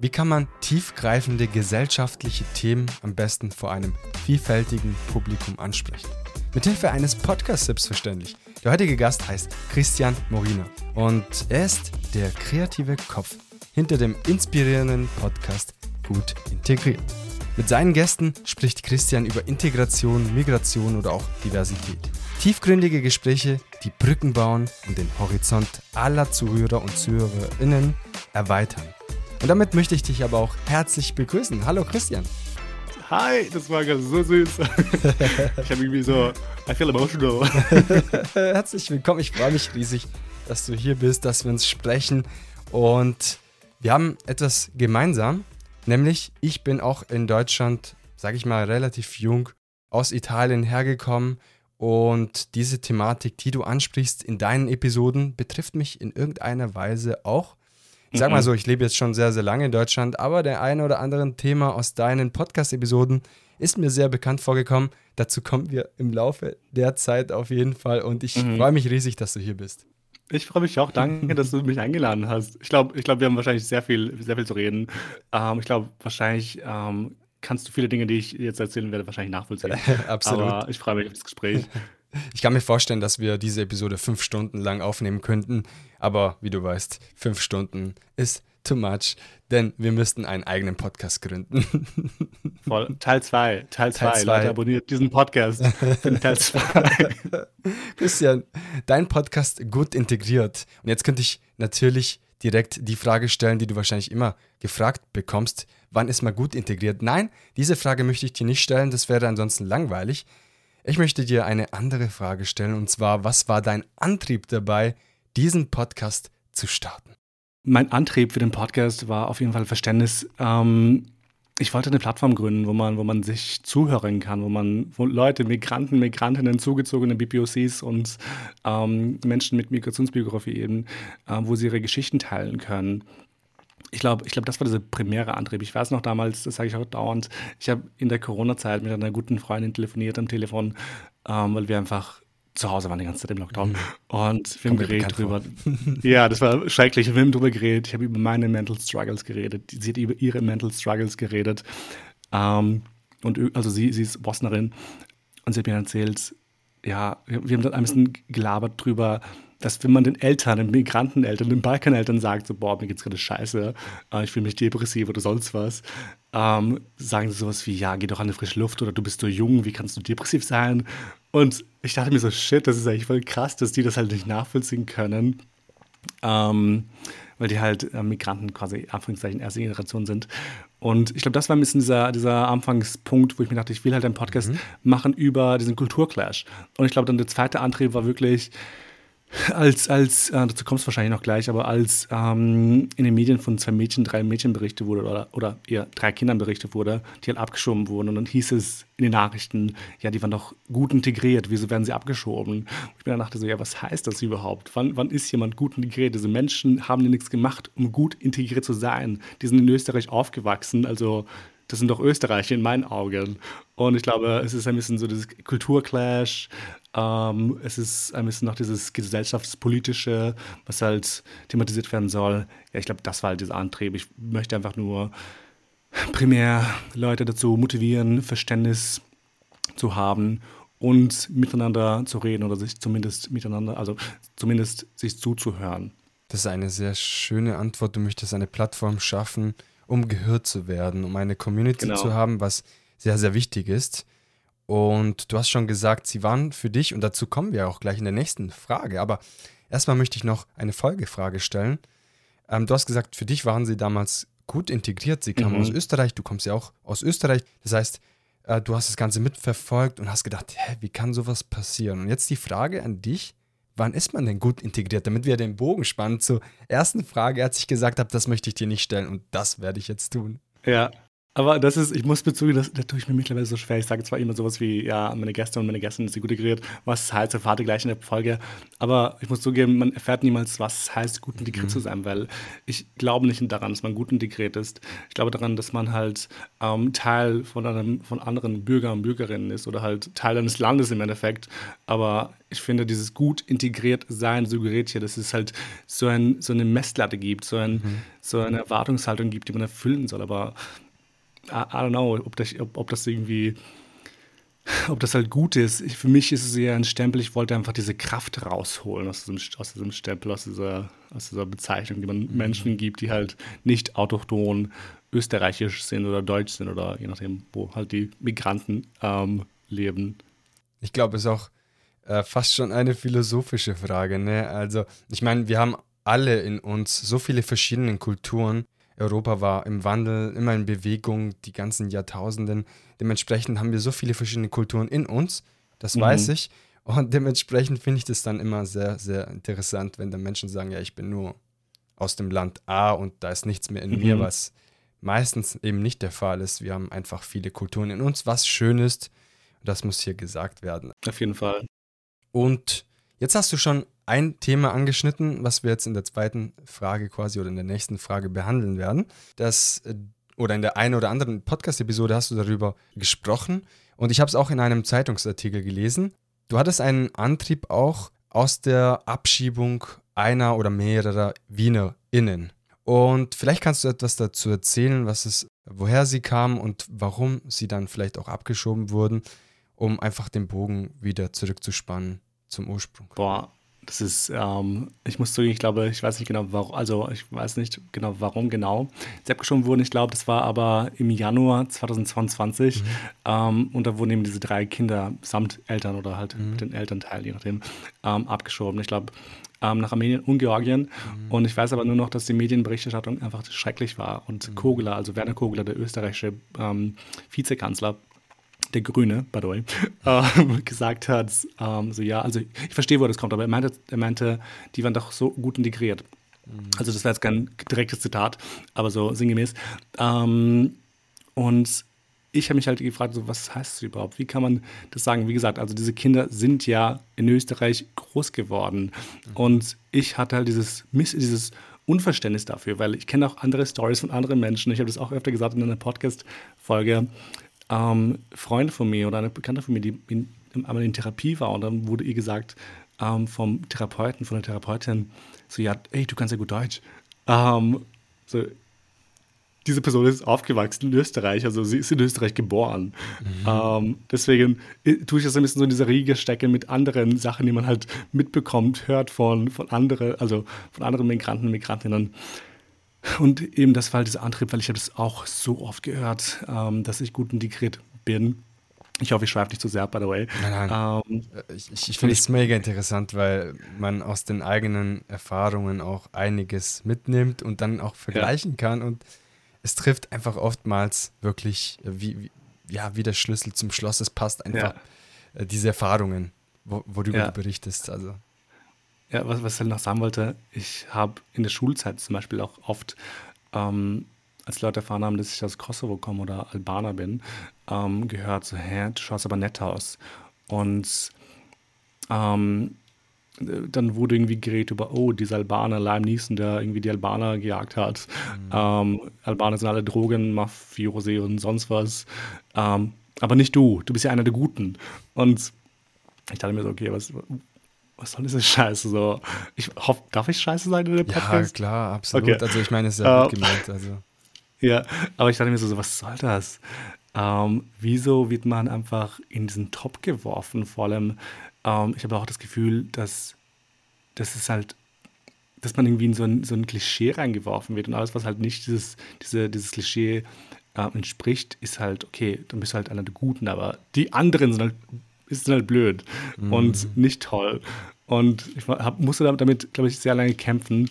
Wie kann man tiefgreifende gesellschaftliche Themen am besten vor einem vielfältigen Publikum ansprechen? Mithilfe eines Podcasts selbstverständlich. Der heutige Gast heißt Christian Morina und er ist der kreative Kopf hinter dem inspirierenden Podcast Gut Integriert. Mit seinen Gästen spricht Christian über Integration, Migration oder auch Diversität. Tiefgründige Gespräche, die Brücken bauen und den Horizont aller Zuhörer und Zuhörerinnen erweitern. Und damit möchte ich dich aber auch herzlich begrüßen. Hallo Christian. Hi, das war ganz so süß. ich habe irgendwie so, I feel emotional. herzlich willkommen. Ich freue mich riesig, dass du hier bist, dass wir uns sprechen. Und wir haben etwas gemeinsam, nämlich ich bin auch in Deutschland, sage ich mal, relativ jung aus Italien hergekommen und diese Thematik, die du ansprichst in deinen Episoden, betrifft mich in irgendeiner Weise auch. Ich sag mal so, ich lebe jetzt schon sehr, sehr lange in Deutschland, aber der eine oder andere Thema aus deinen Podcast-Episoden ist mir sehr bekannt vorgekommen. Dazu kommen wir im Laufe der Zeit auf jeden Fall und ich mhm. freue mich riesig, dass du hier bist. Ich freue mich auch. Danke, dass du mich eingeladen hast. Ich glaube, ich glaub, wir haben wahrscheinlich sehr viel, sehr viel zu reden. Ähm, ich glaube, wahrscheinlich ähm, kannst du viele Dinge, die ich jetzt erzählen werde, wahrscheinlich nachvollziehen. Absolut. Aber ich freue mich auf das Gespräch. Ich kann mir vorstellen, dass wir diese Episode fünf Stunden lang aufnehmen könnten, aber wie du weißt, fünf Stunden ist too much, denn wir müssten einen eigenen Podcast gründen. Voll. Teil 2, Teil 2. Leute, abonniert diesen Podcast. Teil 2. Christian, dein Podcast gut integriert. Und jetzt könnte ich natürlich direkt die Frage stellen, die du wahrscheinlich immer gefragt bekommst. Wann ist man gut integriert? Nein, diese Frage möchte ich dir nicht stellen, das wäre ansonsten langweilig. Ich möchte dir eine andere Frage stellen, und zwar, was war dein Antrieb dabei, diesen Podcast zu starten? Mein Antrieb für den Podcast war auf jeden Fall Verständnis. Ähm, ich wollte eine Plattform gründen, wo man, wo man sich zuhören kann, wo man wo Leute, Migranten, Migrantinnen, zugezogene BPOCs und ähm, Menschen mit Migrationsbiografie eben, äh, wo sie ihre Geschichten teilen können. Ich glaube, ich glaub, das war dieser primäre Antrieb. Ich weiß noch damals, das sage ich auch dauernd, ich habe in der Corona-Zeit mit einer guten Freundin telefoniert am Telefon, ähm, weil wir einfach zu Hause waren die ganze Zeit im Lockdown. Mhm. Und wir haben geredet drüber. ja, das war schrecklich. Wir haben drüber geredet. Ich habe über meine Mental Struggles geredet. Sie hat über ihre Mental Struggles geredet. Ähm, und also sie, sie ist Bosnerin. Und sie hat mir erzählt, ja, wir haben dann ein bisschen gelabert drüber, dass wenn man den Eltern, den Migranteneltern, den Balkaneltern sagt, so, boah, mir geht's gerade scheiße, äh, ich fühle mich depressiv oder sonst was, ähm, sagen sie sowas wie, ja, geh doch an die frische Luft oder du bist so jung, wie kannst du depressiv sein? Und ich dachte mir so, shit, das ist eigentlich voll krass, dass die das halt nicht nachvollziehen können. Ähm, weil die halt äh, Migranten quasi, Anführungszeichen, erste Generation sind. Und ich glaube, das war ein bisschen dieser, dieser Anfangspunkt, wo ich mir dachte, ich will halt einen Podcast mhm. machen über diesen Kulturclash. Und ich glaube, dann der zweite Antrieb war wirklich, als, als äh, dazu kommst du wahrscheinlich noch gleich, aber als ähm, in den Medien von zwei Mädchen, drei Mädchen berichtet wurde oder, oder eher drei Kindern berichtet wurde, die halt abgeschoben wurden und dann hieß es in den Nachrichten, ja, die waren doch gut integriert, wieso werden sie abgeschoben? Ich mir dann dachte so, ja, was heißt das überhaupt? Wann, wann ist jemand gut integriert? Diese Menschen haben ja nichts gemacht, um gut integriert zu sein. Die sind in Österreich aufgewachsen, also das sind doch Österreicher in meinen Augen. Und ich glaube, es ist ein bisschen so dieses Kulturclash. Ähm, es ist ein bisschen noch dieses gesellschaftspolitische, was halt thematisiert werden soll. Ja, ich glaube, das war halt dieser Antrieb. Ich möchte einfach nur primär Leute dazu motivieren, Verständnis zu haben und miteinander zu reden oder sich zumindest miteinander, also zumindest sich zuzuhören. Das ist eine sehr schöne Antwort. Du möchtest eine Plattform schaffen, um gehört zu werden, um eine Community genau. zu haben, was sehr, sehr wichtig ist. Und du hast schon gesagt, sie waren für dich, und dazu kommen wir auch gleich in der nächsten Frage. Aber erstmal möchte ich noch eine Folgefrage stellen. Ähm, du hast gesagt, für dich waren sie damals gut integriert. Sie kamen mhm. aus Österreich, du kommst ja auch aus Österreich. Das heißt, äh, du hast das Ganze mitverfolgt und hast gedacht, hä, wie kann sowas passieren? Und jetzt die Frage an dich, wann ist man denn gut integriert, damit wir den Bogen spannen zur ersten Frage, als ich gesagt habe, das möchte ich dir nicht stellen und das werde ich jetzt tun. Ja, Aber das ist, ich muss bezüglich, das, das tue ich mir mittlerweile so schwer. Ich sage zwar immer sowas wie, ja, meine Gäste und meine Gäste sind gut integriert, was heißt, erfahrt ihr gleich in der Folge. Aber ich muss zugeben, man erfährt niemals, was heißt, gut integriert mhm. zu sein, weil ich glaube nicht daran, dass man gut integriert ist. Ich glaube daran, dass man halt ähm, Teil von, einem, von anderen Bürgern und Bürgerinnen ist oder halt Teil eines Landes im Endeffekt. Aber ich finde, dieses gut integriert sein suggeriert hier, dass es halt so, ein, so eine Messlatte gibt, so, ein, mhm. so eine Erwartungshaltung gibt, die man erfüllen soll. Aber I, don't know, ob das, ob, ob das irgendwie, ob das halt gut ist. Ich, für mich ist es eher ein Stempel, ich wollte einfach diese Kraft rausholen aus diesem, aus diesem Stempel, aus dieser, aus dieser Bezeichnung, die man mhm. Menschen gibt, die halt nicht autochton österreichisch sind oder deutsch sind oder je nachdem, wo halt die Migranten ähm, leben. Ich glaube, es ist auch äh, fast schon eine philosophische Frage. Ne? Also, ich meine, wir haben alle in uns so viele verschiedene Kulturen Europa war im Wandel, immer in Bewegung, die ganzen Jahrtausenden. Dementsprechend haben wir so viele verschiedene Kulturen in uns, das mhm. weiß ich. Und dementsprechend finde ich das dann immer sehr, sehr interessant, wenn dann Menschen sagen, ja, ich bin nur aus dem Land A und da ist nichts mehr in mhm. mir, was meistens eben nicht der Fall ist. Wir haben einfach viele Kulturen in uns, was schön ist. Das muss hier gesagt werden. Auf jeden Fall. Und jetzt hast du schon ein Thema angeschnitten, was wir jetzt in der zweiten Frage quasi oder in der nächsten Frage behandeln werden. Das äh, oder in der einen oder anderen Podcast-Episode hast du darüber gesprochen und ich habe es auch in einem Zeitungsartikel gelesen. Du hattest einen Antrieb auch aus der Abschiebung einer oder mehrerer WienerInnen. Und vielleicht kannst du etwas dazu erzählen, was es, woher sie kamen und warum sie dann vielleicht auch abgeschoben wurden, um einfach den Bogen wieder zurückzuspannen zum Ursprung. Boah, das ist, ähm, ich muss zugeben, ich glaube, ich weiß nicht genau, warum, also ich weiß nicht genau, warum genau sie abgeschoben wurden. Ich glaube, das war aber im Januar 2022 mhm. ähm, und da wurden eben diese drei Kinder samt Eltern oder halt mhm. mit den Elternteil, je nachdem, ähm, abgeschoben. Ich glaube, ähm, nach Armenien und Georgien. Mhm. Und ich weiß aber nur noch, dass die Medienberichterstattung einfach schrecklich war. Und mhm. Kogler, also Werner Kogler, der österreichische ähm, Vizekanzler, der Grüne, by the way, äh, gesagt hat, ähm, so ja, also ich verstehe, wo das kommt, aber er meinte, er meinte, die waren doch so gut integriert. Mhm. Also das war jetzt kein direktes Zitat, aber so sinngemäß. Ähm, und ich habe mich halt gefragt, so, was heißt das überhaupt? Wie kann man das sagen? Wie gesagt, also diese Kinder sind ja in Österreich groß geworden. Mhm. Und ich hatte halt dieses, dieses Unverständnis dafür, weil ich kenne auch andere Stories von anderen Menschen. Ich habe das auch öfter gesagt in einer Podcast-Folge, ähm, Freunde von mir oder eine Bekannte von mir, die in, einmal in Therapie war und dann wurde ihr gesagt ähm, vom Therapeuten, von der Therapeutin, so, ja, ey, du kannst ja gut Deutsch. Ähm, so, diese Person ist aufgewachsen in Österreich, also sie ist in Österreich geboren. Mhm. Ähm, deswegen äh, tue ich das ein bisschen so in dieser Riege stecken mit anderen Sachen, die man halt mitbekommt, hört von, von anderen, also von anderen Migranten und Migrantinnen. Und eben das war halt dieser Antrieb, weil ich habe das auch so oft gehört, ähm, dass ich gut integriert bin. Ich hoffe, ich schreibe nicht zu sehr, by the way. Nein, nein. Ähm, äh, ich, ich, ich finde es mega interessant, weil man aus den eigenen Erfahrungen auch einiges mitnimmt und dann auch vergleichen ja. kann. Und es trifft einfach oftmals wirklich, äh, wie, wie, ja, wie der Schlüssel zum Schloss. Es passt einfach ja. Äh, diese Erfahrungen, wo, worüber ja. du berichtest. Also. Ja, was, was ich noch sagen wollte, ich habe in der Schulzeit zum Beispiel auch oft, ähm, als Leute erfahren haben, dass ich aus Kosovo komme oder Albaner bin, ähm, gehört, so, hä, du schaust aber nett aus. Und ähm, dann wurde irgendwie geredet über, oh, dieser Albaner, Lime Neeson, der irgendwie die Albaner gejagt hat. Mhm. Ähm, Albaner sind alle Drogen, Mafiosi und sonst was. Ähm, aber nicht du, du bist ja einer der Guten. Und ich dachte mir so, okay, was, was soll diese Scheiße so? Ich hoffe, darf ich Scheiße sein in dem Podcast? Ja, klar, absolut. Okay. Also ich meine, es ist ja uh, gut gemeint. Also. Ja, aber ich dachte mir so, was soll das? Ähm, wieso wird man einfach in diesen Top geworfen? Vor allem, ähm, ich habe auch das Gefühl, dass das ist halt, dass man irgendwie in so ein, so ein Klischee reingeworfen wird und alles, was halt nicht dieses, diese, dieses Klischee äh, entspricht, ist halt, okay, dann bist du halt einer der Guten, aber die anderen sind halt ist halt blöd mhm. und nicht toll. Und ich hab, musste damit, glaube ich, sehr lange kämpfen.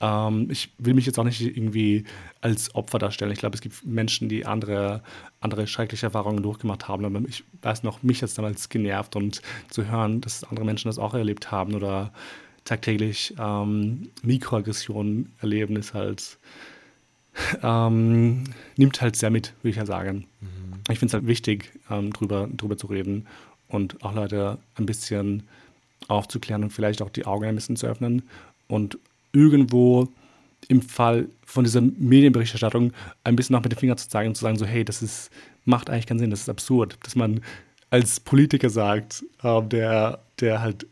Ähm, ich will mich jetzt auch nicht irgendwie als Opfer darstellen. Ich glaube, es gibt Menschen, die andere, andere schreckliche Erfahrungen durchgemacht haben. Aber ich weiß noch, mich hat es damals genervt und zu hören, dass andere Menschen das auch erlebt haben oder tagtäglich ähm, Mikroaggressionen erleben, ist halt ähm, nimmt halt sehr mit, würde ich ja sagen. Mhm. Ich finde es halt wichtig, ähm, drüber, drüber zu reden und auch Leute ein bisschen aufzuklären und vielleicht auch die Augen ein bisschen zu öffnen und irgendwo im Fall von dieser Medienberichterstattung ein bisschen noch mit dem Finger zu zeigen und zu sagen, so, hey, das ist, macht eigentlich keinen Sinn, das ist absurd, dass man als Politiker sagt, äh, der, der halt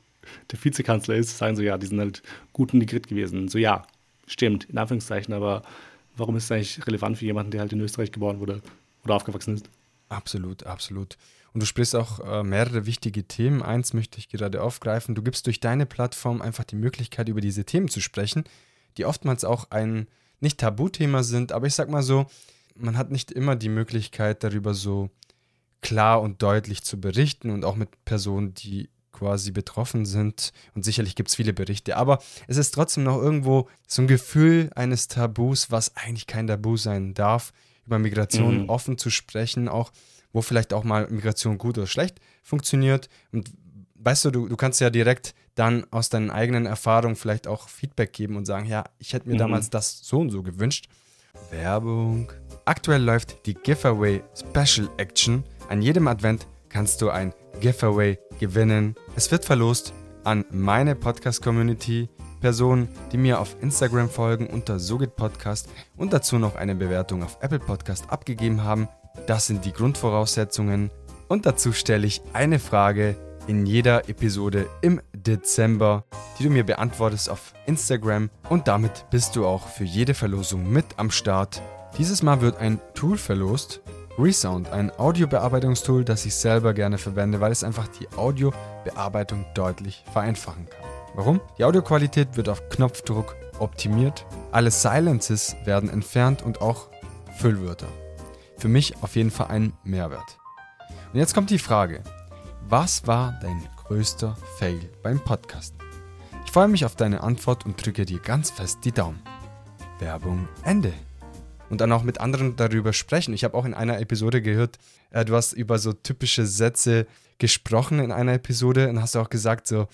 der Vizekanzler ist, sagen so, ja, die sind halt gut und die Grit gewesen. So, ja, stimmt, in Anführungszeichen, aber warum ist es eigentlich relevant für jemanden, der halt in Österreich geboren wurde oder aufgewachsen ist? Absolut, absolut. Und du sprichst auch äh, mehrere wichtige Themen. Eins möchte ich gerade aufgreifen. Du gibst durch deine Plattform einfach die Möglichkeit, über diese Themen zu sprechen, die oftmals auch ein nicht Tabuthema sind, aber ich sag mal so, man hat nicht immer die Möglichkeit, darüber so klar und deutlich zu berichten und auch mit Personen, die quasi betroffen sind. Und sicherlich gibt es viele Berichte, aber es ist trotzdem noch irgendwo so ein Gefühl eines Tabus, was eigentlich kein Tabu sein darf, über Migration mhm. offen zu sprechen, auch wo vielleicht auch mal Migration gut oder schlecht funktioniert. Und weißt du, du, du kannst ja direkt dann aus deinen eigenen Erfahrungen vielleicht auch Feedback geben und sagen, ja, ich hätte mir mhm. damals das so und so gewünscht. Werbung. Aktuell läuft die Giveaway Special Action. An jedem Advent kannst du ein Giveaway gewinnen. Es wird verlost an meine Podcast-Community, Personen, die mir auf Instagram folgen unter Sogit Podcast und dazu noch eine Bewertung auf Apple Podcast abgegeben haben. Das sind die Grundvoraussetzungen. Und dazu stelle ich eine Frage in jeder Episode im Dezember, die du mir beantwortest auf Instagram. Und damit bist du auch für jede Verlosung mit am Start. Dieses Mal wird ein Tool verlost, Resound, ein Audiobearbeitungstool, das ich selber gerne verwende, weil es einfach die Audiobearbeitung deutlich vereinfachen kann. Warum? Die Audioqualität wird auf Knopfdruck optimiert, alle Silences werden entfernt und auch Füllwörter. Für mich auf jeden Fall ein Mehrwert. Und jetzt kommt die Frage, was war dein größter Fail beim Podcast? Ich freue mich auf deine Antwort und drücke dir ganz fest die Daumen. Werbung Ende und dann auch mit anderen darüber sprechen. Ich habe auch in einer Episode gehört, äh, du hast über so typische Sätze gesprochen in einer Episode und hast auch gesagt, so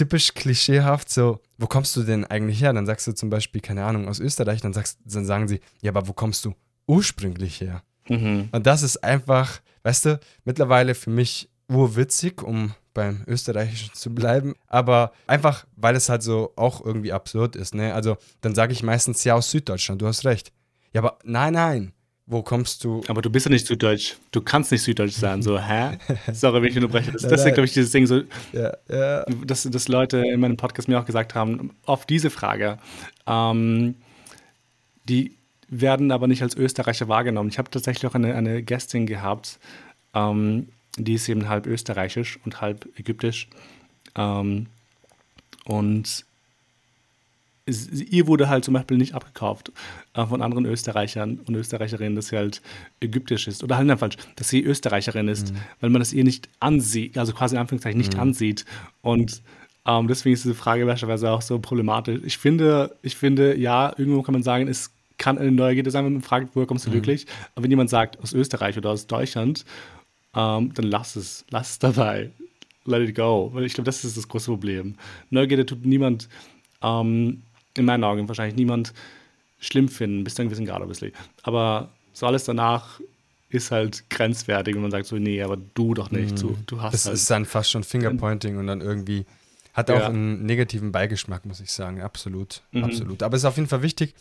typisch klischeehaft, so, wo kommst du denn eigentlich her? Dann sagst du zum Beispiel, keine Ahnung, aus Österreich, dann, sagst, dann sagen sie, ja, aber wo kommst du ursprünglich her? Mhm. Und das ist einfach, weißt du, mittlerweile für mich urwitzig, um beim Österreichischen zu bleiben, aber einfach, weil es halt so auch irgendwie absurd ist, ne? Also, dann sage ich meistens ja aus Süddeutschland, du hast recht. Ja, aber nein, nein. Wo kommst du? Aber du bist ja nicht Süddeutsch. Du kannst nicht Süddeutsch sein. So, hä? Sorry, wenn ich unterbreche. Das, das ist, glaube ich, dieses Ding, so, ja, ja. Dass, dass Leute in meinem Podcast mir auch gesagt haben, auf diese Frage, ähm, die werden aber nicht als Österreicher wahrgenommen. Ich habe tatsächlich auch eine, eine Gästin gehabt, ähm, die ist eben halb österreichisch und halb ägyptisch. Ähm, und ihr wurde halt zum Beispiel nicht abgekauft äh, von anderen Österreichern und Österreicherinnen, dass sie halt ägyptisch ist. Oder halt nein, falsch, dass sie Österreicherin ist, mhm. weil man das ihr nicht ansieht, also quasi in Anführungszeichen nicht mhm. ansieht. Und ähm, deswegen ist diese Frage beispielsweise auch so problematisch. Ich finde, ich finde, ja, irgendwo kann man sagen, es kann eine Neugierde sein, wenn man fragt, woher kommst du mhm. wirklich? Aber wenn jemand sagt, aus Österreich oder aus Deutschland, ähm, dann lass es, lass es dabei. Let it go. Weil ich glaube, das ist das große Problem. Neugierde tut niemand ähm, in meinen Augen wahrscheinlich niemand schlimm finden, bis zu einem gewissen Grad, obviously. Aber so alles danach ist halt grenzwertig und man sagt so, nee, aber du doch nicht. Mhm. du hast das halt ist dann fast schon Fingerpointing und dann irgendwie hat auch ja. einen negativen Beigeschmack, muss ich sagen. Absolut, mhm. absolut. Aber es ist auf jeden Fall wichtig,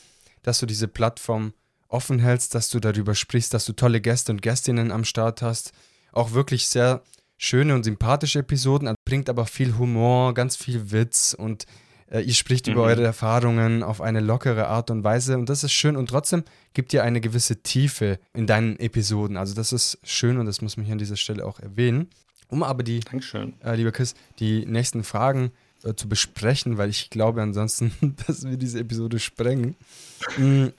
dass du diese Plattform offen hältst, dass du darüber sprichst, dass du tolle Gäste und Gästinnen am Start hast. Auch wirklich sehr schöne und sympathische Episoden, bringt aber viel Humor, ganz viel Witz und ihr spricht mhm. über eure Erfahrungen auf eine lockere Art und Weise und das ist schön und trotzdem gibt ihr eine gewisse Tiefe in deinen Episoden. Also das ist schön und das muss man hier an dieser Stelle auch erwähnen. Um aber die, äh, lieber Chris, die nächsten Fragen äh, zu besprechen, weil ich glaube ansonsten, dass wir diese Episode sprengen. Mhm.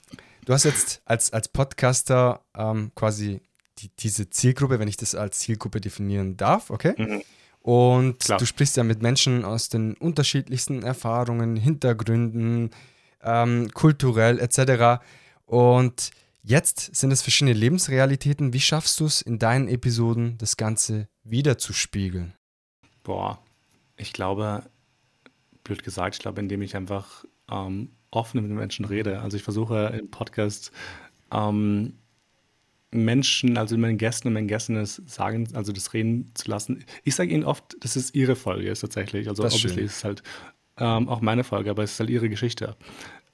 Du hast jetzt als, als Podcaster ähm, quasi die, diese Zielgruppe, wenn ich das als Zielgruppe definieren darf, okay? Mhm. Und Klar. du sprichst ja mit Menschen aus den unterschiedlichsten Erfahrungen, Hintergründen, ähm, kulturell etc. Und jetzt sind es verschiedene Lebensrealitäten. Wie schaffst du es in deinen Episoden, das Ganze wiederzuspiegeln? Boah, ich glaube, blöd gesagt, ich glaube, indem ich einfach ähm, offen mit den Menschen rede. Also ich versuche im Podcast ähm, Menschen, also meinen Gästen und meinen Gästen das sagen, also das reden zu lassen. Ich sage ihnen oft, dass es ihre Folge ist tatsächlich. Also Das ist obviously schön. ist es halt ähm, auch meine Folge, aber es ist halt ihre Geschichte.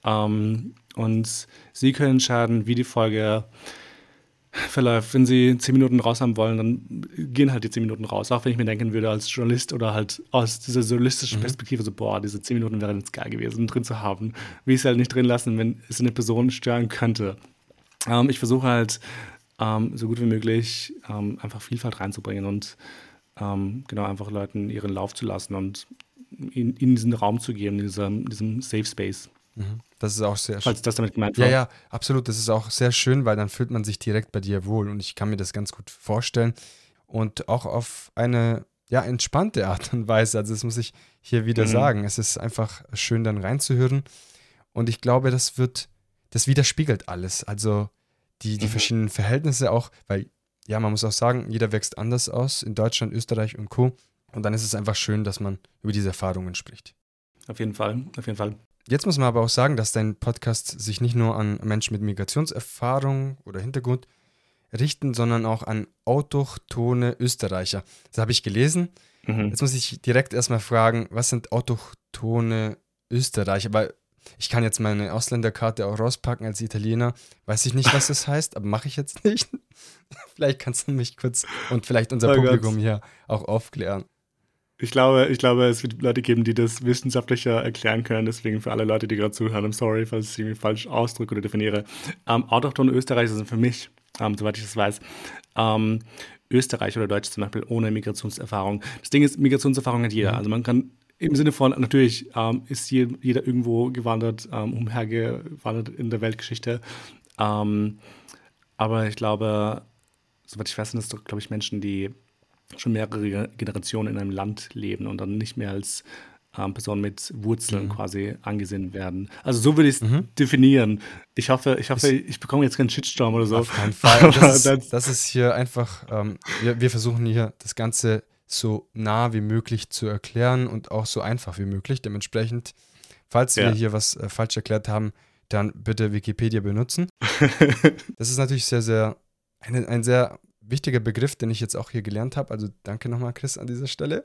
Ähm, und sie können entscheiden, wie die Folge verläuft. Wenn sie zehn Minuten raus haben wollen, dann gehen halt die zehn Minuten raus. Auch wenn ich mir denken würde, als Journalist oder halt aus dieser journalistischen Perspektive, so, boah, diese zehn Minuten wären jetzt geil gewesen, drin zu haben. Will ich es halt nicht drin lassen, wenn es eine Person stören könnte. Ähm, ich versuche halt, ähm, so gut wie möglich ähm, einfach Vielfalt reinzubringen und ähm, genau einfach Leuten ihren Lauf zu lassen und ihnen, ihnen diesen Raum zu geben, diesem, diesem Safe Space. Das ist auch sehr schön. Falls das damit gemeint Ja, war. ja, absolut. Das ist auch sehr schön, weil dann fühlt man sich direkt bei dir wohl und ich kann mir das ganz gut vorstellen. Und auch auf eine ja, entspannte Art und Weise. Also, das muss ich hier wieder Mhm. sagen. Es ist einfach schön, dann reinzuhören. Und ich glaube, das wird, das widerspiegelt alles. Also die, die Mhm. verschiedenen Verhältnisse auch, weil, ja, man muss auch sagen, jeder wächst anders aus in Deutschland, Österreich und Co. Und dann ist es einfach schön, dass man über diese Erfahrungen spricht. Auf jeden Fall, auf jeden Fall. Jetzt muss man aber auch sagen, dass dein Podcast sich nicht nur an Menschen mit Migrationserfahrung oder Hintergrund richten, sondern auch an autochtone Österreicher. Das habe ich gelesen. Mhm. Jetzt muss ich direkt erstmal fragen, was sind autochtone Österreicher? Weil ich kann jetzt meine Ausländerkarte auch rauspacken als Italiener. Weiß ich nicht, was das heißt, aber mache ich jetzt nicht. vielleicht kannst du mich kurz und vielleicht unser Oh Gott. Publikum hier auch aufklären. Ich glaube, ich glaube, es wird Leute geben, die das wissenschaftlicher erklären können. Deswegen für alle Leute, die gerade zuhören, I'm sorry, falls ich irgendwie falsch ausdrücke oder definiere. Ähm, autochtone Österreicher sind für mich, ähm, soweit ich das weiß, ähm, Österreicher oder Deutsche zum Beispiel ohne Migrationserfahrung. Das Ding ist, Migrationserfahrung hat jeder. Also man kann im Sinne von, natürlich ähm, ist je, jeder irgendwo gewandert, ähm, umhergewandert in der Weltgeschichte. Ähm, aber ich glaube, soweit ich weiß, sind es doch, glaube ich, Menschen, die schon mehrere Generationen in einem Land leben und dann nicht mehr als ähm, Person mit Wurzeln quasi angesehen werden. Also so würde ich es definieren. Ich hoffe, ich hoffe, ich bekomme jetzt keinen Shitstorm oder so. Auf keinen Fall. Das ist, das ist hier einfach, ähm, wir, wir versuchen hier das Ganze so nah wie möglich zu erklären und auch so einfach wie möglich. Dementsprechend, falls Ja. wir hier was äh, falsch erklärt haben, dann bitte Wikipedia benutzen. das ist natürlich sehr, sehr, ein, ein sehr wichtiger Begriff, den ich jetzt auch hier gelernt habe. Also danke nochmal, Chris, an dieser Stelle.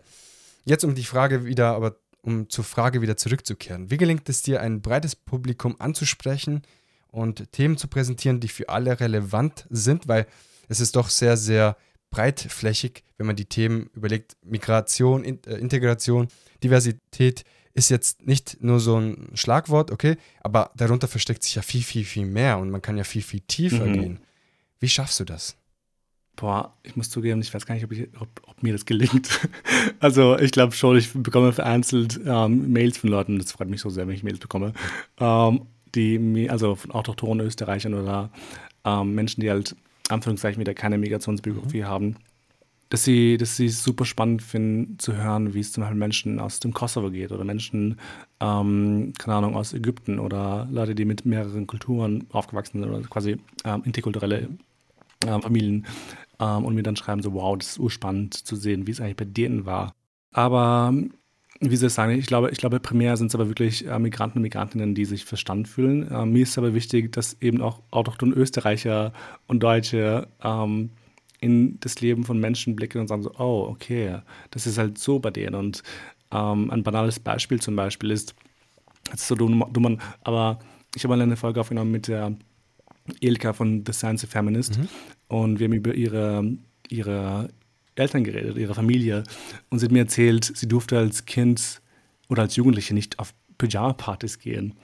Jetzt um die Frage wieder, aber um zur Frage wieder zurückzukehren. Wie gelingt es dir, ein breites Publikum anzusprechen und Themen zu präsentieren, die für alle relevant sind? Weil es ist doch sehr, sehr breitflächig, wenn man die Themen überlegt. Migration, In äh, Integration, Diversität ist jetzt nicht nur so ein Schlagwort, okay, aber darunter versteckt sich ja viel, viel, viel mehr und man kann ja viel, viel tiefer Mhm. gehen. Wie schaffst du das? Boah, ich muss zugeben, ich weiß gar nicht, ob, ich, ob, ob mir das gelingt. Also ich glaube schon, ich bekomme vereinzelt ähm, Mails von Leuten, das freut mich so sehr, wenn ich Mails bekomme, ähm, die mir, also von autochthonen Österreichern oder ähm, Menschen, die halt Anführungszeichen wieder keine Migrationsbiografie haben, dass sie, dass sie es super spannend finden zu hören, wie es zum Beispiel Menschen aus dem Kosovo geht oder Menschen, ähm, keine Ahnung, aus Ägypten oder Leute, die mit mehreren Kulturen aufgewachsen sind oder quasi ähm, interkulturelle ähm, Familien ähm, und mir dann schreiben so, wow, das ist urspannend zu sehen, wie es eigentlich bei denen war. Aber wie soll ich sagen, ich glaube, ich glaube primär sind es aber wirklich äh, Migranten und Migrantinnen, die sich verstanden fühlen. Äh, mir ist aber wichtig, dass eben auch autochtone Österreicher und Deutsche ähm, in das Leben von Menschen blicken und sagen so, oh, okay, das ist halt so bei denen. Und ähm, ein banales Beispiel zum Beispiel ist, das ist so dumm, dumm aber ich habe mal eine Folge aufgenommen mit der Ilka von The Science of Feminist und wir haben über ihre, ihre Eltern geredet, ihre Familie und sie hat mir erzählt, sie durfte als Kind oder als Jugendliche nicht auf Pyjama-Partys gehen.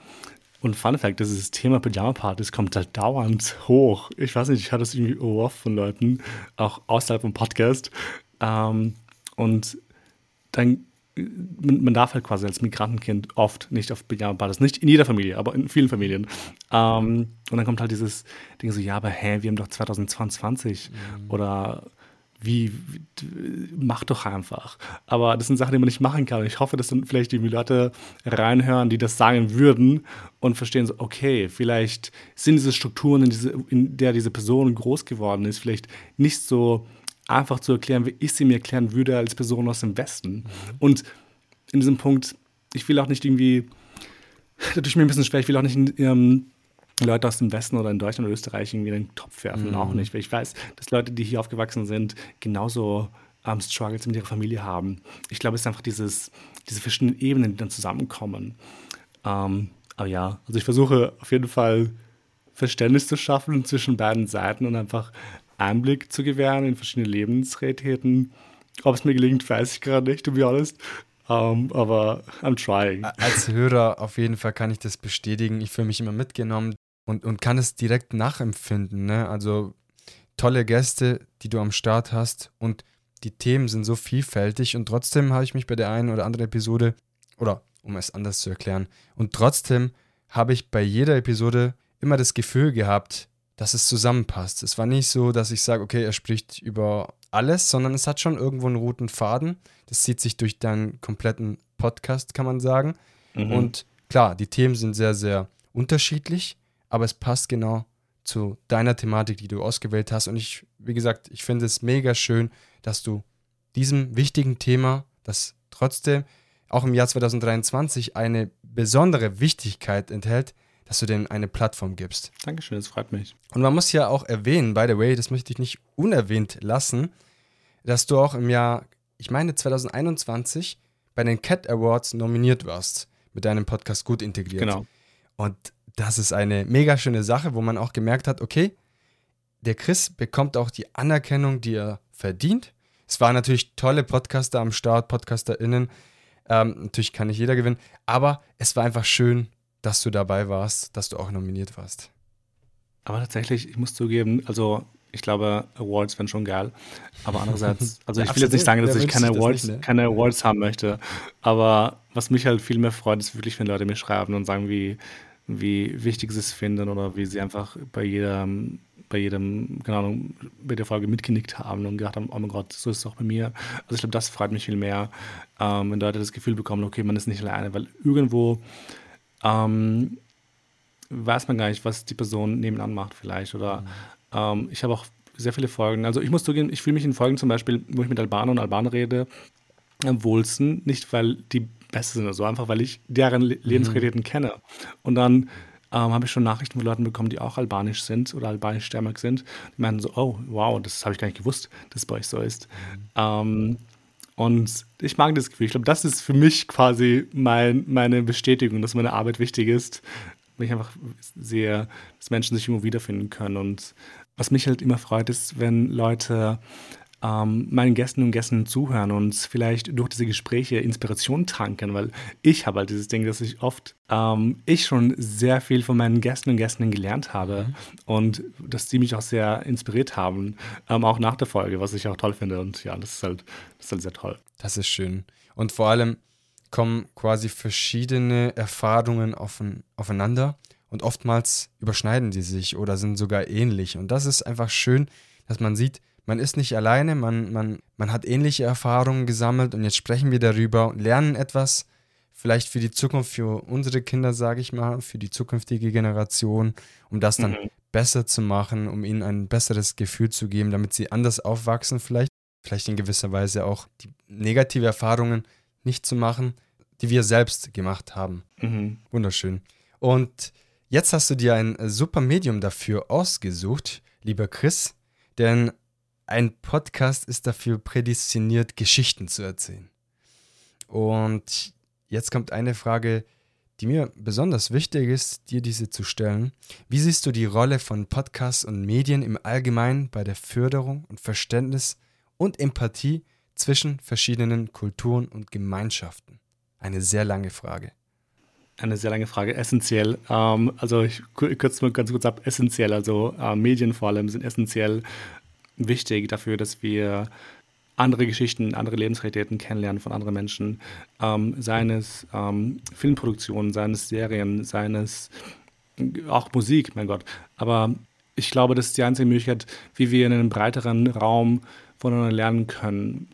Und Fun Fact, dieses Thema Pyjama-Partys kommt halt dauernd hoch. Ich weiß nicht, ich hatte das irgendwie oft von Leuten, auch außerhalb vom Podcast. Ähm, und dann, man, man darf halt quasi als Migrantenkind oft nicht auf Pyjama-Partys, nicht in jeder Familie, aber in vielen Familien. Ähm, und dann kommt halt dieses Ding so, ja, aber hä, wir haben doch 2022 oder wie, wie, mach doch einfach. Aber das sind Sachen, die man nicht machen kann. Ich hoffe, dass dann vielleicht die Leute reinhören, die das sagen würden und verstehen so, okay, vielleicht sind diese Strukturen, in, diese, in der diese Person groß geworden ist, vielleicht nicht so einfach zu erklären, wie ich sie mir erklären würde als Person aus dem Westen. Und in diesem Punkt, ich will auch nicht irgendwie tut mir ein bisschen schwer. Ich will auch nicht ähm, Leute aus dem Westen oder in Deutschland oder Österreich irgendwie in den Topf werfen, mhm. auch nicht. Weil ich weiß, dass Leute, die hier aufgewachsen sind, genauso ähm, Struggles mit ihrer Familie haben. Ich glaube, es ist einfach dieses, diese verschiedenen Ebenen, die dann zusammenkommen. Ähm, aber ja, also ich versuche auf jeden Fall Verständnis zu schaffen zwischen beiden Seiten und einfach Einblick zu gewähren in verschiedene Lebensrealitäten. Ob es mir gelingt, weiß ich gerade nicht, to be honest. Um, aber I'm trying. Als Hörer auf jeden Fall kann ich das bestätigen. Ich fühle mich immer mitgenommen und, und kann es direkt nachempfinden. Ne? Also tolle Gäste, die du am Start hast und die Themen sind so vielfältig und trotzdem habe ich mich bei der einen oder anderen Episode, oder um es anders zu erklären, und trotzdem habe ich bei jeder Episode immer das Gefühl gehabt, dass es zusammenpasst. Es war nicht so, dass ich sage, okay, er spricht über alles, sondern es hat schon irgendwo einen roten Faden. Das zieht sich durch deinen kompletten Podcast, kann man sagen. Mhm. Und klar, die Themen sind sehr, sehr unterschiedlich, aber es passt genau zu deiner Thematik, die du ausgewählt hast. Und ich, wie gesagt, ich finde es mega schön, dass du diesem wichtigen Thema, das trotzdem auch im Jahr 2023 eine besondere Wichtigkeit enthält, dass du denen eine Plattform gibst. Dankeschön, das freut mich. Und man muss ja auch erwähnen, by the way, das möchte ich nicht unerwähnt lassen, dass du auch im Jahr, ich meine 2021, bei den Cat Awards nominiert warst mit deinem Podcast gut integriert. Genau. Und das ist eine mega schöne Sache, wo man auch gemerkt hat, okay, der Chris bekommt auch die Anerkennung, die er verdient. Es waren natürlich tolle Podcaster am Start, PodcasterInnen. Ähm, natürlich kann nicht jeder gewinnen, aber es war einfach schön, dass du dabei warst, dass du auch nominiert warst. Aber tatsächlich, ich muss zugeben, also ich glaube, Awards wären schon geil. Aber andererseits, also ich will jetzt nicht sagen, dass ich keine Awards, nicht, ne? keine Awards haben möchte. Aber was mich halt viel mehr freut, ist wirklich, wenn Leute mir schreiben und sagen, wie, wie wichtig sie es finden oder wie sie einfach bei jedem, bei jedem, keine Ahnung, bei der Folge mitgenickt haben und gedacht haben, oh mein Gott, so ist es auch bei mir. Also ich glaube, das freut mich viel mehr, ähm, wenn Leute das Gefühl bekommen, okay, man ist nicht alleine, weil irgendwo ähm, weiß man gar nicht, was die Person nebenan macht vielleicht. Oder mhm. ähm, ich habe auch sehr viele Folgen. Also ich muss zugeben, ich fühle mich in Folgen zum Beispiel, wo ich mit Albaner und Albaner rede, am wohlsten. Nicht, weil die besser sind oder so, einfach weil ich deren mhm. Lebensrealitäten mhm. kenne. Und dann ähm, habe ich schon Nachrichten von Leuten bekommen, die auch albanisch sind oder albanisch-stämmig sind. Die meinen so, oh, wow, das habe ich gar nicht gewusst, dass es bei euch so ist. Mhm. Ähm, und ich mag das Gefühl. Ich glaube, das ist für mich quasi mein, meine Bestätigung, dass meine Arbeit wichtig ist. Weil ich einfach sehe, dass Menschen sich immer wiederfinden können. Und was mich halt immer freut, ist, wenn Leute ähm, meinen Gästen und Gästen zuhören und vielleicht durch diese Gespräche Inspiration tanken, weil ich habe halt dieses Ding, dass ich oft, ähm, ich schon sehr viel von meinen Gästen und Gästen gelernt habe mhm. und dass die mich auch sehr inspiriert haben, ähm, auch nach der Folge, was ich auch toll finde und ja, das ist halt, das ist halt sehr toll. Das ist schön. Und vor allem kommen quasi verschiedene Erfahrungen offen, aufeinander und oftmals überschneiden die sich oder sind sogar ähnlich. Und das ist einfach schön, dass man sieht, man ist nicht alleine, man, man, man hat ähnliche Erfahrungen gesammelt und jetzt sprechen wir darüber und lernen etwas, vielleicht für die Zukunft, für unsere Kinder, sage ich mal, für die zukünftige Generation, um das dann mhm. besser zu machen, um ihnen ein besseres Gefühl zu geben, damit sie anders aufwachsen, vielleicht, vielleicht in gewisser Weise auch die negative Erfahrungen nicht zu machen, die wir selbst gemacht haben. Mhm. Wunderschön. Und jetzt hast du dir ein super Medium dafür ausgesucht, lieber Chris, denn ein Podcast ist dafür prädestiniert, Geschichten zu erzählen. Und jetzt kommt eine Frage, die mir besonders wichtig ist, dir diese zu stellen. Wie siehst du die Rolle von Podcasts und Medien im Allgemeinen bei der Förderung und Verständnis und Empathie zwischen verschiedenen Kulturen und Gemeinschaften? Eine sehr lange Frage. Eine sehr lange Frage, essentiell. Ähm, also ich kürze mal ganz kurz ab, essentiell. Also äh, Medien vor allem sind essentiell wichtig dafür, dass wir andere Geschichten, andere Lebensrealitäten kennenlernen von anderen Menschen, ähm, seien es ähm, Filmproduktionen, seien es Serien, seien es auch Musik, mein Gott. Aber ich glaube, das ist die einzige Möglichkeit, wie wir in einem breiteren Raum voneinander lernen können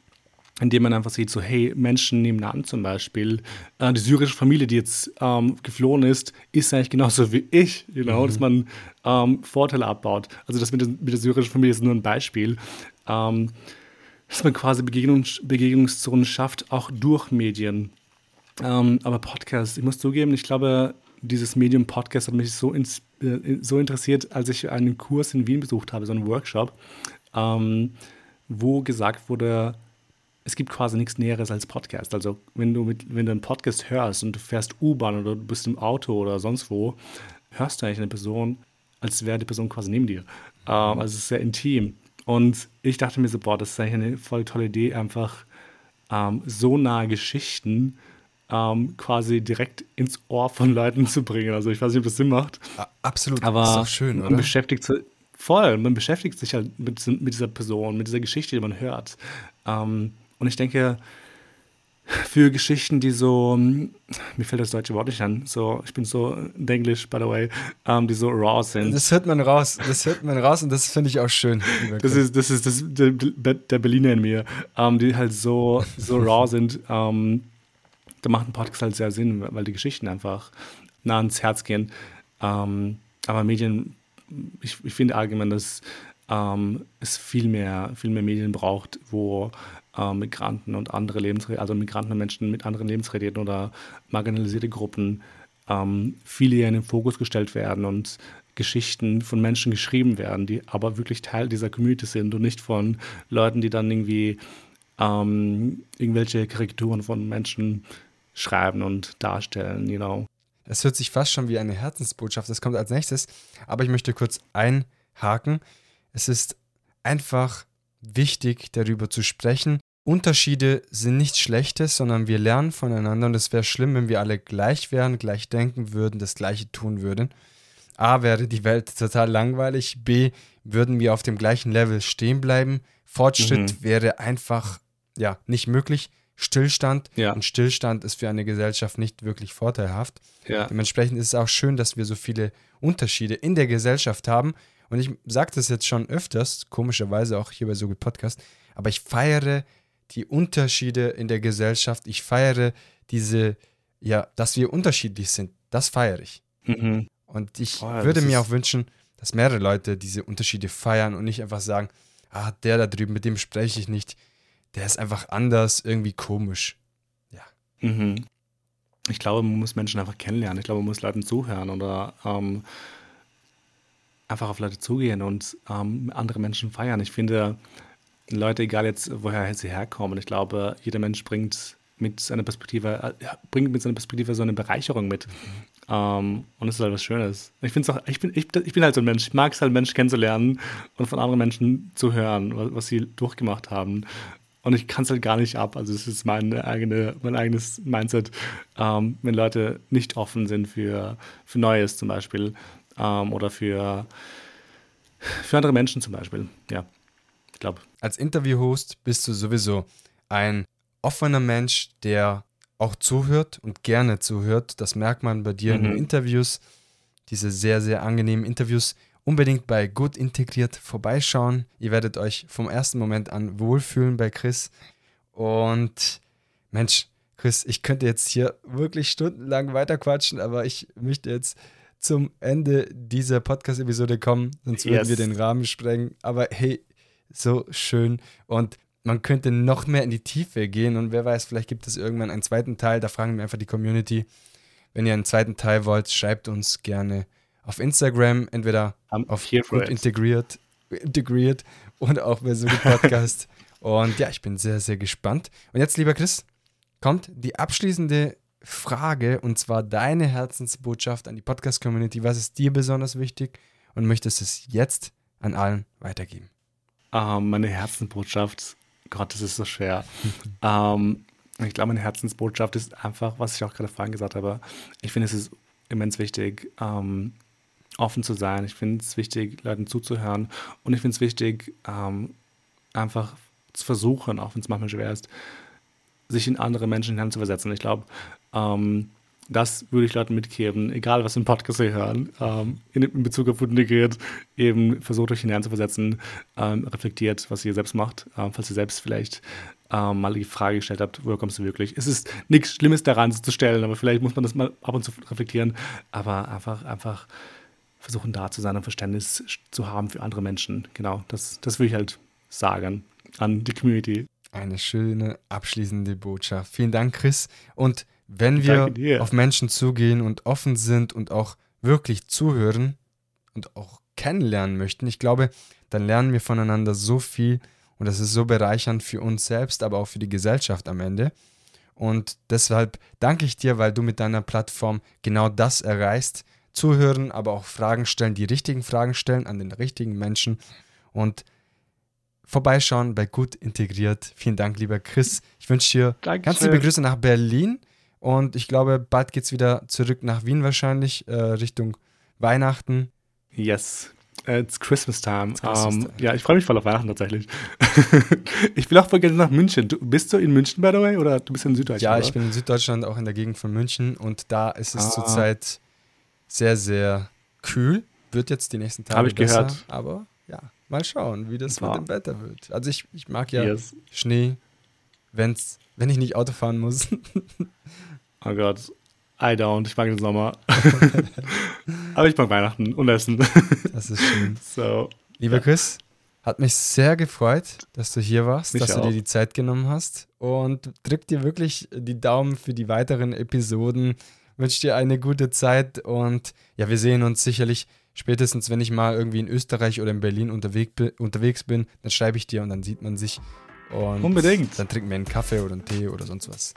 indem man einfach sieht, so hey, Menschen nebenan zum Beispiel, äh, die syrische Familie, die jetzt ähm, geflohen ist, ist eigentlich genauso wie ich, you know, mhm. dass man ähm, Vorteile abbaut. Also das mit der, mit der, syrischen Familie ist nur ein Beispiel. Ähm, dass man quasi Begegnungs Begegnungszonen schafft, auch durch Medien. Ähm, aber Podcasts, ich muss zugeben, ich glaube, dieses Medium Podcast hat mich so, ins, äh, so interessiert, als ich einen Kurs in Wien besucht habe, so einen Workshop, ähm, wo gesagt wurde, es gibt quasi nichts Näheres als Podcast. Also wenn du, mit, wenn du einen Podcast hörst und du fährst U-Bahn oder du bist im Auto oder sonst wo, hörst du eigentlich eine Person, als wäre die Person quasi neben dir. Ähm, also es ist sehr intim. Und ich dachte mir so, boah, das ist eigentlich eine voll tolle Idee, einfach ähm, so nahe Geschichten ähm, quasi direkt ins Ohr von Leuten zu bringen. Also ich weiß nicht, ob das Sinn macht. Absolut, aber das ist auch schön, oder? Man beschäftigt sich voll, man beschäftigt sich halt mit, mit, dieser Person, mit dieser Geschichte, die man hört. Ähm, und ich denke, für Geschichten, die so, mir fällt das deutsche Wort nicht an, so, ich bin so Englisch, by the way, um, die so raw sind. Das hört man raus, das hört man raus und das finde ich auch schön. Das ist, das ist das, der, der Berliner in mir, um, die halt so, so raw sind. Um, da macht ein Podcast halt sehr Sinn, weil die Geschichten einfach nah ans Herz gehen. aber Medien, ich, ich finde allgemein, dass es viel mehr, viel mehr Medien braucht, wo äh, Migranten und andere Lebensrealitäten, also Migranten und Menschen mit anderen Lebensrealitäten oder marginalisierte Gruppen ähm, viel eher in den Fokus gestellt werden und Geschichten von Menschen geschrieben werden, die aber wirklich Teil dieser Community sind und nicht von Leuten, die dann irgendwie ähm, irgendwelche Karikaturen von Menschen schreiben und darstellen, you know. Es hört sich fast schon wie eine Herzensbotschaft, das kommt als nächstes, aber ich möchte kurz einhaken. Es ist einfach wichtig, darüber zu sprechen. Unterschiede sind nichts Schlechtes, sondern wir lernen voneinander und es wäre schlimm, wenn wir alle gleich wären, gleich denken würden, das Gleiche tun würden. A wäre die Welt total langweilig, B würden wir auf dem gleichen Level stehen bleiben. Fortschritt mhm. wäre einfach ja nicht möglich. Stillstand ja. und Stillstand ist für eine Gesellschaft nicht wirklich vorteilhaft. Ja. Dementsprechend ist es auch schön, dass wir so viele Unterschiede in der Gesellschaft haben und ich sage das jetzt schon öfters, komischerweise auch hier bei So Podcast, aber ich feiere die Unterschiede in der Gesellschaft. Ich feiere diese, ja, dass wir unterschiedlich sind. Das feiere ich. Mhm. Und ich oh, ja, würde mir auch wünschen, dass mehrere Leute diese Unterschiede feiern und nicht einfach sagen, ah, der da drüben, mit dem spreche ich nicht. Der ist einfach anders, irgendwie komisch. Ja. Mhm. Ich glaube, man muss Menschen einfach kennenlernen. Ich glaube, man muss Leuten zuhören oder ähm, einfach auf Leute zugehen und ähm, andere Menschen feiern. Ich finde, Leute, egal jetzt, woher sie herkommen, ich glaube, jeder Mensch bringt mit seiner Perspektive, äh, bringt mit seiner Perspektive so eine Bereicherung mit. Um, und es ist halt was Schönes. Ich finde auch, ich bin, ich, ich, bin halt so ein Mensch. Ich mag es halt, Menschen kennenzulernen und von anderen Menschen zu hören, was, was sie durchgemacht haben. Und ich kann es halt gar nicht ab. Also es ist meine eigene, mein eigenes Mindset, ähm, wenn Leute nicht offen sind für, für Neues zum Beispiel ähm, oder für, für andere Menschen zum Beispiel. Ja, ich glaube. Als Interviewhost bist du sowieso ein offener Mensch, der auch zuhört und gerne zuhört. Das merkt man bei dir mhm. in den Interviews. Diese sehr, sehr angenehmen Interviews. Unbedingt bei Gut Integriert vorbeischauen. Ihr werdet euch vom ersten Moment an wohlfühlen bei Chris. Und Mensch, Chris, ich könnte jetzt hier wirklich stundenlang weiterquatschen, aber ich möchte jetzt zum Ende dieser Podcast-Episode kommen, sonst würden yes. wir den Rahmen sprengen. Aber hey, so schön. Und man könnte noch mehr in die Tiefe gehen und wer weiß, vielleicht gibt es irgendwann einen zweiten Teil. Da fragen wir einfach die Community. Wenn ihr einen zweiten Teil wollt, schreibt uns gerne auf Instagram, entweder I'm auf gut integriert, integriert und auch bei so Podcast. und ja, ich bin sehr, sehr gespannt. Und jetzt, lieber Chris, kommt die abschließende Frage und zwar deine Herzensbotschaft an die Podcast-Community. Was ist dir besonders wichtig und möchtest es jetzt an allen weitergeben? Uh, meine Herzensbotschaft, Gott, das ist so schwer. ähm, ich glaube, meine Herzensbotschaft ist einfach, was ich auch gerade vorhin gesagt habe. Ich finde, es ist immens wichtig, ähm, offen zu sein. Ich finde es wichtig, Leuten zuzuhören. Und ich finde es wichtig, ähm, einfach zu versuchen, auch wenn es manchmal schwer ist, sich in andere Menschen hineinzuversetzen. Ich glaube, ähm, das würde ich Leuten mitgeben, egal was im Podcast sie hören, ähm, in, in, Bezug auf Food integriert, eben versucht euch hineinzuversetzen, ähm, reflektiert, was ihr selbst macht, ähm, falls ihr selbst vielleicht ähm, mal die Frage gestellt habt, woher kommst du wirklich? Es ist nichts Schlimmes daran, zu stellen, aber vielleicht muss man das mal ab und zu reflektieren, aber einfach, einfach versuchen da zu sein und Verständnis zu haben für andere Menschen. Genau, das, das würde ich halt sagen an die Community. Eine schöne abschließende Botschaft. Vielen Dank, Chris. Und wenn wir auf Menschen zugehen und offen sind und auch wirklich zuhören und auch kennenlernen möchten, ich glaube, dann lernen wir voneinander so viel und das ist so bereichernd für uns selbst, aber auch für die Gesellschaft am Ende. Und deshalb danke ich dir, weil du mit deiner Plattform genau das erreichst. Zuhören, aber auch Fragen stellen, die richtigen Fragen stellen an den richtigen Menschen und vorbeischauen bei Gut Integriert. Vielen Dank, lieber Chris. Ich wünsche dir Dankeschön. ganz liebe Grüße nach Berlin und ich glaube, bald geht es wieder zurück nach Wien wahrscheinlich, äh, Richtung Weihnachten. Yes. It's Christmas time. It's Christmas um, Ja, ich freue mich voll auf Weihnachten tatsächlich. ich will auch voll gerne nach München. Du, bist du in München, by the way, oder du bist in Süddeutschland? Ja, oder? ich bin in Süddeutschland, auch in der Gegend von München. Und da ist es ah. zurzeit sehr, sehr kühl. Wird jetzt die nächsten Tage Habe ich besser, gehört. Aber ja, mal schauen, wie das wow. mit dem Wetter wird. Also ich, ich mag ja yes. Schnee, wenn's, wenn ich nicht Auto fahren muss. oh Gott. I don't. Ich mag den Sommer. Aber ich mag Weihnachten und Essen. Das ist schön. So. Lieber Chris, hat mich sehr gefreut, dass du hier warst, mich dass auch. du dir die Zeit genommen hast. Und drück dir wirklich die Daumen für die weiteren Episoden. Wünsche dir eine gute Zeit und ja, wir sehen uns sicherlich spätestens, wenn ich mal irgendwie in Österreich oder in Berlin unterwegs bin, dann schreibe ich dir und dann sieht man sich. Und Unbedingt. Dann trinken wir einen Kaffee oder einen Tee oder sonst was.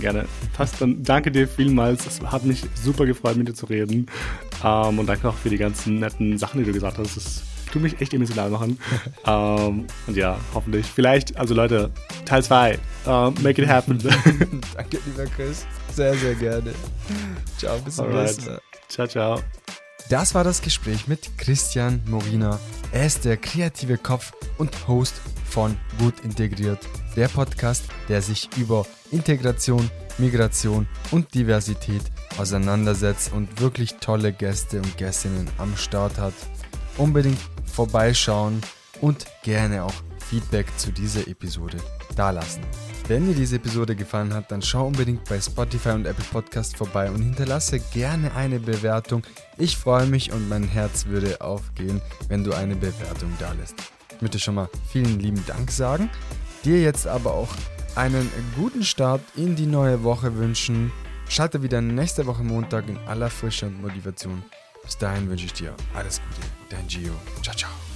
Gerne. Passt dann. Danke dir vielmals. Es hat mich super gefreut, mit dir zu reden. Ähm, und danke auch für die ganzen netten Sachen, die du gesagt hast. Das tut mich echt emotional machen. ähm, und ja, hoffentlich. Vielleicht, also Leute, Teil 2. Uh, ähm, make it happen. danke, lieber Chris. Sehr, sehr gerne. Ciao, bis zum nächsten Mal. Ciao, ciao. Das war das Gespräch mit Christian Morina. Er ist der kreative Kopf und Host von Gut Integriert, der Podcast, der sich über Integration, Migration und Diversität auseinandersetzt und wirklich tolle Gäste und Gästinnen am Start hat. Unbedingt vorbeischauen und gerne auch Feedback zu dieser Episode dalassen. Wenn dir diese Episode gefallen hat, dann schau unbedingt bei Spotify und Apple Podcast vorbei und hinterlasse gerne eine Bewertung. Ich freue mich und mein Herz würde aufgehen, wenn du eine Bewertung dalässt. Ich möchte schon mal vielen lieben Dank sagen. Dir jetzt aber auch einen guten Start in die neue Woche wünschen. Schalte wieder nächste Woche Montag in aller Frische und Motivation. Bis dahin wünsche ich dir alles Gute. Dein Gio. Ciao, ciao.